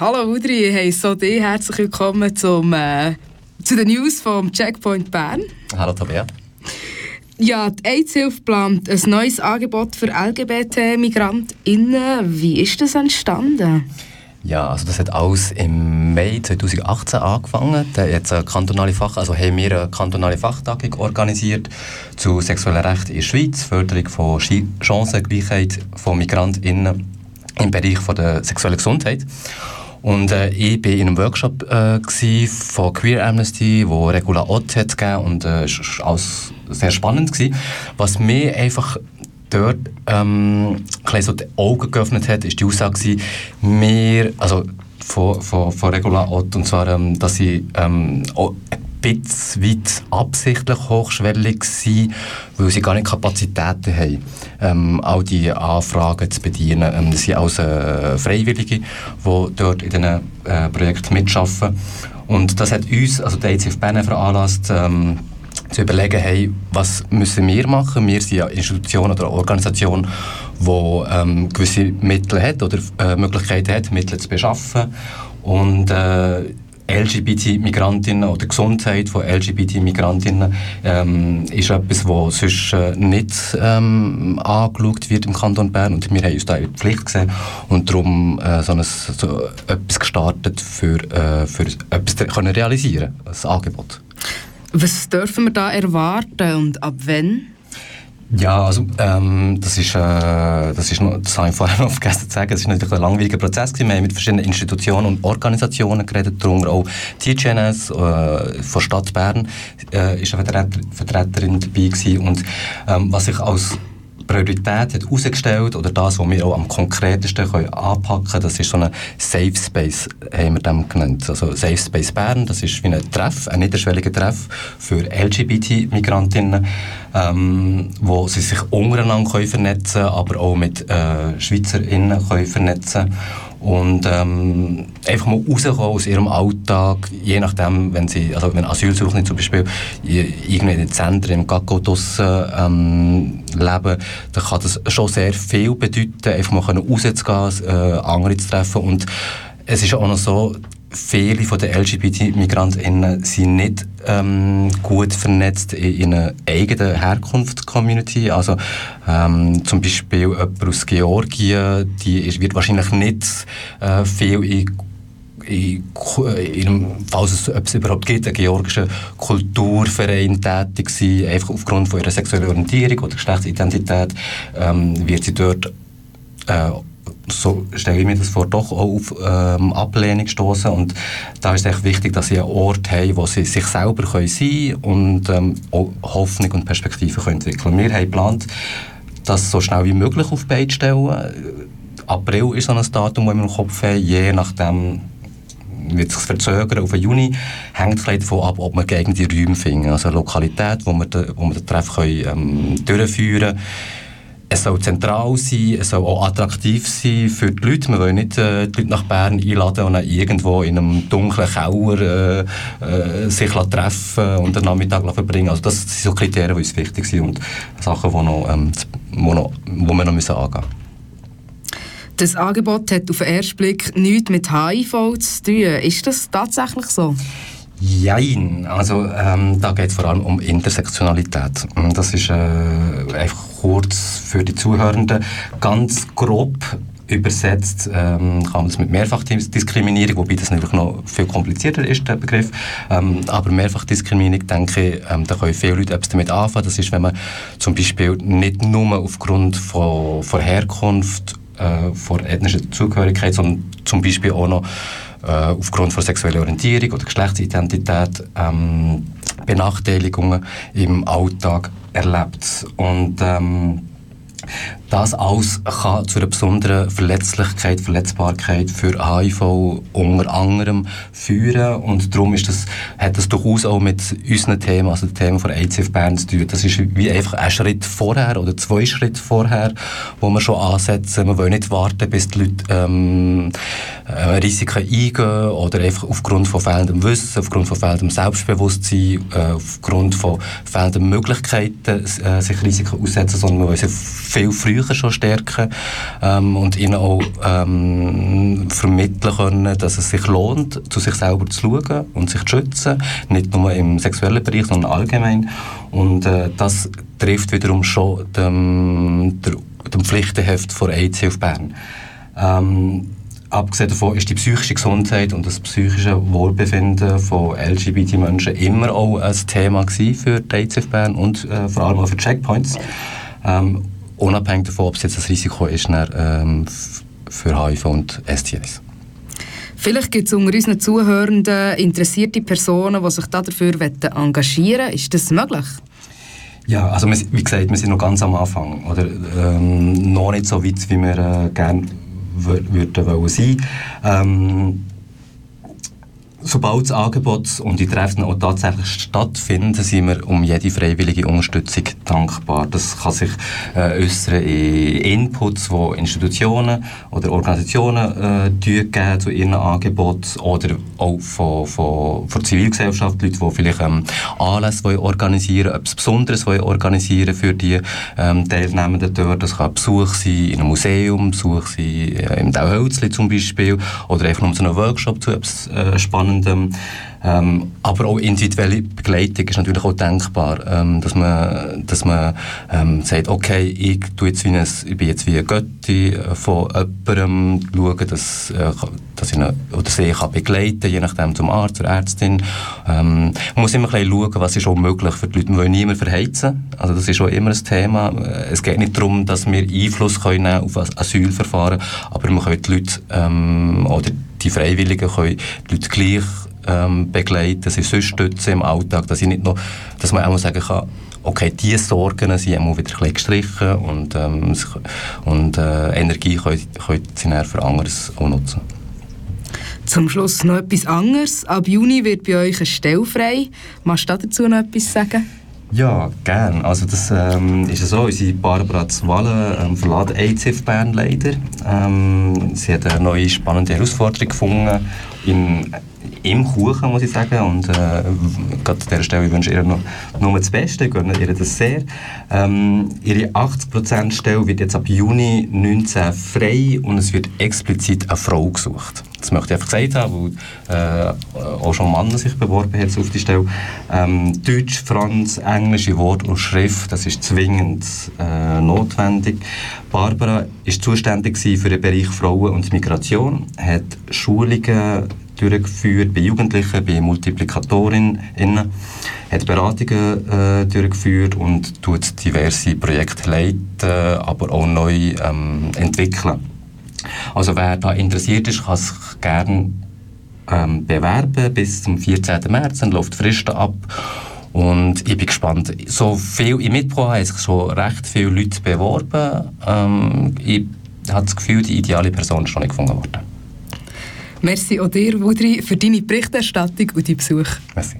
Hallo Udri, hey, so dich herzlich willkommen zum, äh, zu den News vom Checkpoint Bern. Hallo Tabea. Ja, die AIDS-Hilfe plant ein neues Angebot für LGBT-MigrantInnen. Wie ist das entstanden? Ja, also das hat alles im Mai 2018 angefangen. Da jetzt eine kantonale Fach, also haben wir eine kantonale Fachtagung organisiert zu sexuellen Rechten in der Schweiz, Förderung von Chancengleichheit von MigrantInnen im Bereich von der sexuellen Gesundheit. Und äh, ich war in einem Workshop äh, von Queer Amnesty, wo Regula Ott hat gegeben und äh, es war alles sehr spannend gewesen. Was mir einfach dort ähm, so die Augen geöffnet hat, ist die Aussage, wir, also von, von, von Regula Ott, und zwar, ähm, dass sie ähm, bisschen absichtlich hochschwellig sein, weil sie gar nicht Kapazitäten haben, ähm, all die Anfragen zu bedienen. Ähm, das sind äh, Freiwillige, die dort in diesen äh, Projekten mitarbeiten. Und das hat uns, also die ICF Bern, veranlasst, ähm, zu überlegen, hey, was müssen wir machen? Wir sind eine Institution oder eine Organisation, die ähm, gewisse Mittel hat oder äh, Möglichkeiten hat, Mittel zu beschaffen. Und äh, LGBT-Migrantinnen oder Gesundheit von LGBT-Migrantinnen ähm, ist etwas, was sonst äh, nicht ähm, angeschaut wird im Kanton Bern und wir haben uns da in die Pflicht gesehen und darum äh, so, ein, so etwas gestartet für, äh, für etwas können realisieren, ein Angebot. Was dürfen wir da erwarten und ab wann? Ja, also ähm, das ist, äh, das ist noch, das habe ich vorher noch vergessen zu sagen, das ist natürlich ein langwieriger Prozess gewesen. Wir haben mit verschiedenen Institutionen und Organisationen geredet, darunter auch TGNS äh, von Stadt Bern äh, ist eine Vertreter, Vertreterin dabei gewesen. und ähm, was ich als Priorität hat herausgestellt oder das, was wir auch am konkretesten können anpacken können, das ist so ein Safe Space, haben wir dem genannt. Also Safe Space Bern, das ist wie ein Treff, ein niederschwelliger Treff für LGBT-Migrantinnen, ähm, wo sie sich untereinander können vernetzen aber auch mit äh, SchweizerInnen können vernetzen können und ähm, einfach mal rauskommen aus ihrem Alltag, je nachdem, wenn sie, also wenn Asylsuchende zum Beispiel irgendwie in den Zentren, im Gaggo draussen ähm, leben, dann kann das schon sehr viel bedeuten, einfach mal rauszugehen, äh, andere zu treffen. Und es ist auch noch so, viele von den LGBT-MigrantInnen sind nicht ähm, gut vernetzt in einer eigenen Herkunftscommunity. Also ähm, zum Beispiel jemand aus Georgien, die ist, wird wahrscheinlich nicht äh, viel in in, in, falls es, ob es überhaupt gibt, einen georgischen Kulturverein tätig sein, einfach aufgrund von ihrer sexuellen Orientierung oder Geschlechtsidentität, ähm, wird sie dort äh, so stelle ich mir das vor, doch auch auf ähm, Ablehnung stoßen und da ist es echt wichtig, dass sie einen Ort haben, wo sie sich selber können sein und ähm, Hoffnung und Perspektive können entwickeln. Wir haben geplant, das so schnell wie möglich auf Beine stellen. April ist so ein Datum, das wir im Kopf haben, je nachdem wird sich verzögern auf den Juni, hängt vielleicht davon ab, ob wir gegen die Räume finden. Also eine Lokalität, wo wir, den, Treff ähm, durchführen können es soll zentral sein, es soll auch attraktiv sein für die Leute. Wir wollen nicht äh, die Leute nach Bern einladen und dann irgendwo in einem dunklen Keller äh, äh, sich treffen und den Nachmittag verbringen. Also das sind so Kriterien, die uns wichtig sind und Sachen, die, noch, ähm, wo, noch, wo wir noch müssen angehen müssen. Das Angebot hat auf den ersten Blick nichts mit HIV zu tun. Ist das tatsächlich so? Jein, also ähm, da geht es vor allem um Intersektionalität. Das ist äh, einfach kurz für die Zuhörenden ganz grob übersetzt ähm, kann man das mit Mehrfachdiskriminierung, wobei das natürlich noch viel komplizierter ist, der Begriff. Ähm, aber Mehrfachdiskriminierung, denke ich, ähm, da können viele Leute etwas damit anfangen. Das ist, wenn man zum Beispiel nicht nur aufgrund von, von Herkunft, äh, von ethnischer Zugehörigkeit, sondern zum Beispiel auch noch äh, aufgrund von sexueller Orientierung oder Geschlechtsidentität ähm, Benachteiligungen im Alltag erlebt. Und ähm, das alles kann zu einer besonderen Verletzlichkeit, Verletzbarkeit für HIV unter anderem führen und darum ist das, hat das durchaus auch mit unseren Themen, also dem Thema von ICF Bern zu tun. Das ist wie einfach ein Schritt vorher oder zwei Schritte vorher, wo wir schon ansetzen. Wir wollen nicht warten, bis die Leute ähm, äh, Risiken eingehen oder einfach aufgrund von fehlendem Wissen, aufgrund von fehlendem Selbstbewusstsein, äh, aufgrund von fehlenden Möglichkeiten äh, sich Risiken aussetzen, sondern wir wollen sie viel früher Psyche schon stärken ähm, und ihnen auch ähm, vermitteln können, dass es sich lohnt, zu sich selber zu schauen und sich zu schützen, nicht nur im sexuellen Bereich, sondern allgemein. Und äh, das trifft wiederum schon dem, dem Pflichtenheft von AIDS auf Bern. Ähm, abgesehen davon ist die psychische Gesundheit und das psychische Wohlbefinden von LGBT-Menschen immer auch ein Thema für die ICF Bern und äh, vor allem auch für Checkpoints. Ähm, unabhängig davon, ob es jetzt ein Risiko ist dann, ähm, für HIV und STIs. Vielleicht gibt es unter unseren Zuhörenden interessierte Personen, die sich dafür engagieren wollen. Ist das möglich? Ja, also wie gesagt, wir sind noch ganz am Anfang. Oder, ähm, noch nicht so weit, wie wir äh, gerne würden wollen sein. Ähm, sobald das Angebot und die Treffen auch tatsächlich stattfinden, sind wir um jede freiwillige Unterstützung dankbar. Das kann sich äh, äußern in Inputs, die Institutionen oder Organisationen äh, zu ihren Angeboten oder auch von, von, von Zivilgesellschaft, Leute, die vielleicht ähm, Anlässe organisieren wollen, etwas Besonderes wollen organisieren für die ähm, Teilnehmenden dort. Das kann Besuch sein in einem Museum, Besuch sein äh, im Dauhölzli zum Beispiel oder einfach nur so einen Workshop zu etwas äh, Spannendem Spannendem. Ähm, aber auch individuelle Begleitung ist natürlich auch denkbar, ähm, dass man, dass man ähm, sagt, okay, ich, tue jetzt wie ein, ich bin jetzt wie eine Götti äh, von jemandem, schaue, dass, äh, dass ich eine, oder sie kann begleiten je nachdem zum Arzt oder Ärztin. Ähm, man muss immer schauen, was ist auch möglich für die Leute. Man will niemand verheizen, also das ist auch immer ein Thema. Es geht nicht darum, dass wir Einfluss können auf das Asylverfahren, aber man können die Leute ähm, oder die Freiwilligen können die Leute gleich ähm, begleiten, sie sonst stützen im Alltag, dass, ich nicht noch, dass man auch sagen kann, okay, diese Sorgen sind immer wieder ein gestrichen und, ähm, und äh, Energie können, können sie dann für anderes auch nutzen. Zum Schluss noch etwas anderes. Ab Juni wird bei euch eine Stelle frei. Magst du dazu noch etwas sagen? Ja, gern. Also das ähm, ist so, unsere Barbara Zwalle ähm, verlässt ACF Bern leider. Ähm, sie hat eine neue spannende Herausforderung gefunden in im Kuchen, muss ich sagen. Und äh, gerade an dieser Stelle wünsche ich ihr noch nur das Beste, ich gönne ihr das sehr. Ähm, ihre 80% Stelle wird jetzt ab Juni 19 frei und es wird explizit eine Frau gesucht. Das möchte ich einfach gesagt haben, weil äh, auch schon Mann sich beworben hat auf die Stelle. Ähm, Deutsch, Franz, englische Wort und Schrift, das ist zwingend äh, notwendig. Barbara ist zuständig für den Bereich Frauen und Migration, hat Schulungen durchgeführt bei Jugendlichen, bei Multiplikatorinnen, hat Beratungen äh, durchgeführt und tut diverse Projekte leiten, aber auch neu ähm, entwickeln. Also wer da interessiert ist, kann sich gerne ähm, bewerben bis zum 14. März, dann läuft die Frist ab. Und ich bin gespannt. So viel ich mitbekommen habe, sich schon recht viele Leute beworben. Ähm, ich habe das Gefühl, die ideale Person ist noch nicht gefunden worden. Merci auch dir, Wudri, für deine Berichterstattung und deinen Besuch. Merci.